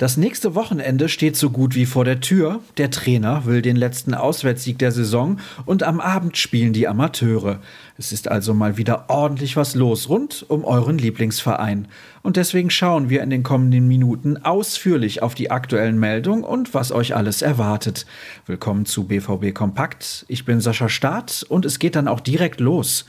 Das nächste Wochenende steht so gut wie vor der Tür. Der Trainer will den letzten Auswärtssieg der Saison und am Abend spielen die Amateure. Es ist also mal wieder ordentlich was los rund um euren Lieblingsverein. Und deswegen schauen wir in den kommenden Minuten ausführlich auf die aktuellen Meldungen und was euch alles erwartet. Willkommen zu BVB Kompakt. Ich bin Sascha Staat und es geht dann auch direkt los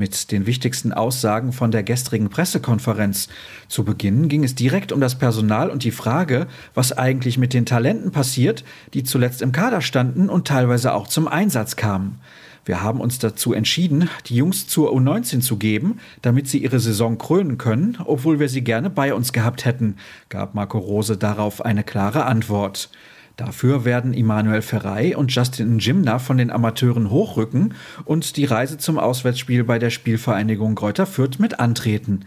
mit den wichtigsten Aussagen von der gestrigen Pressekonferenz. Zu Beginn ging es direkt um das Personal und die Frage, was eigentlich mit den Talenten passiert, die zuletzt im Kader standen und teilweise auch zum Einsatz kamen. Wir haben uns dazu entschieden, die Jungs zur U19 zu geben, damit sie ihre Saison krönen können, obwohl wir sie gerne bei uns gehabt hätten, gab Marco Rose darauf eine klare Antwort. Dafür werden Immanuel Ferrei und Justin Jimna von den Amateuren hochrücken und die Reise zum Auswärtsspiel bei der Spielvereinigung Greuther Fürth mit antreten.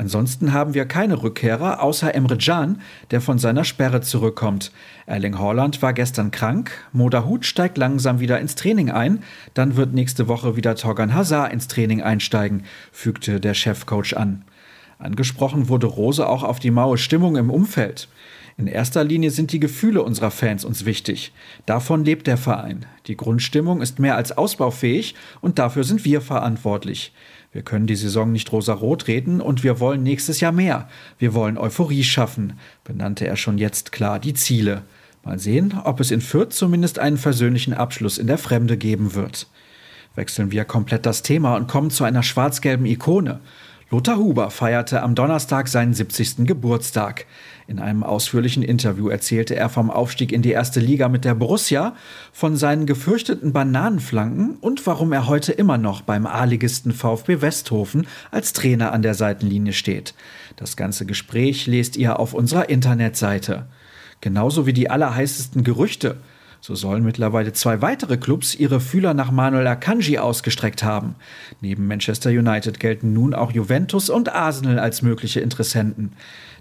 Ansonsten haben wir keine Rückkehrer außer Emre Can, der von seiner Sperre zurückkommt. Erling Haaland war gestern krank, Moda Hut steigt langsam wieder ins Training ein, dann wird nächste Woche wieder Torgan Hazard ins Training einsteigen, fügte der Chefcoach an. Angesprochen wurde Rose auch auf die maue Stimmung im Umfeld. In erster Linie sind die Gefühle unserer Fans uns wichtig. Davon lebt der Verein. Die Grundstimmung ist mehr als ausbaufähig und dafür sind wir verantwortlich. Wir können die Saison nicht rosa-rot reden und wir wollen nächstes Jahr mehr. Wir wollen Euphorie schaffen, benannte er schon jetzt klar die Ziele. Mal sehen, ob es in Fürth zumindest einen versöhnlichen Abschluss in der Fremde geben wird. Wechseln wir komplett das Thema und kommen zu einer schwarz-gelben Ikone. Lothar Huber feierte am Donnerstag seinen 70. Geburtstag. In einem ausführlichen Interview erzählte er vom Aufstieg in die erste Liga mit der Borussia, von seinen gefürchteten Bananenflanken und warum er heute immer noch beim A-Ligisten VfB Westhofen als Trainer an der Seitenlinie steht. Das ganze Gespräch lest ihr auf unserer Internetseite. Genauso wie die allerheißesten Gerüchte. So sollen mittlerweile zwei weitere Clubs ihre Fühler nach Manuel Akanji ausgestreckt haben. Neben Manchester United gelten nun auch Juventus und Arsenal als mögliche Interessenten.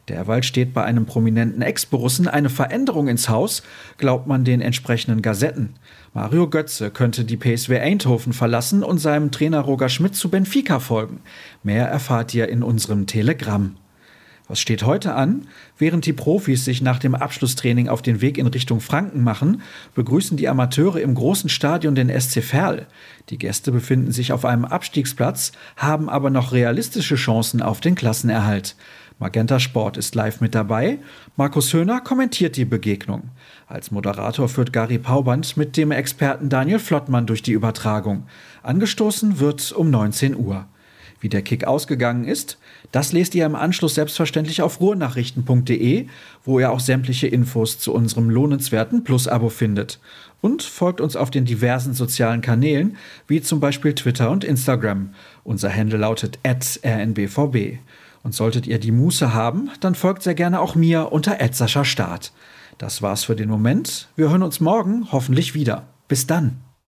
Derweil steht bei einem prominenten Ex-Borussen eine Veränderung ins Haus, glaubt man den entsprechenden Gazetten. Mario Götze könnte die PSW Eindhoven verlassen und seinem Trainer Roger Schmidt zu Benfica folgen. Mehr erfahrt ihr in unserem Telegramm. Was steht heute an? Während die Profis sich nach dem Abschlusstraining auf den Weg in Richtung Franken machen, begrüßen die Amateure im großen Stadion den SC Verl. Die Gäste befinden sich auf einem Abstiegsplatz, haben aber noch realistische Chancen auf den Klassenerhalt. Magenta Sport ist live mit dabei. Markus Höhner kommentiert die Begegnung. Als Moderator führt Gary Pauband mit dem Experten Daniel Flottmann durch die Übertragung. Angestoßen wird um 19 Uhr. Wie der Kick ausgegangen ist, das lest ihr im Anschluss selbstverständlich auf ruhrnachrichten.de, wo ihr auch sämtliche Infos zu unserem lohnenswerten Plus-Abo findet. Und folgt uns auf den diversen sozialen Kanälen, wie zum Beispiel Twitter und Instagram. Unser Handle lautet rnbvb. Und solltet ihr die Muße haben, dann folgt sehr gerne auch mir unter Start. Das war's für den Moment. Wir hören uns morgen hoffentlich wieder. Bis dann.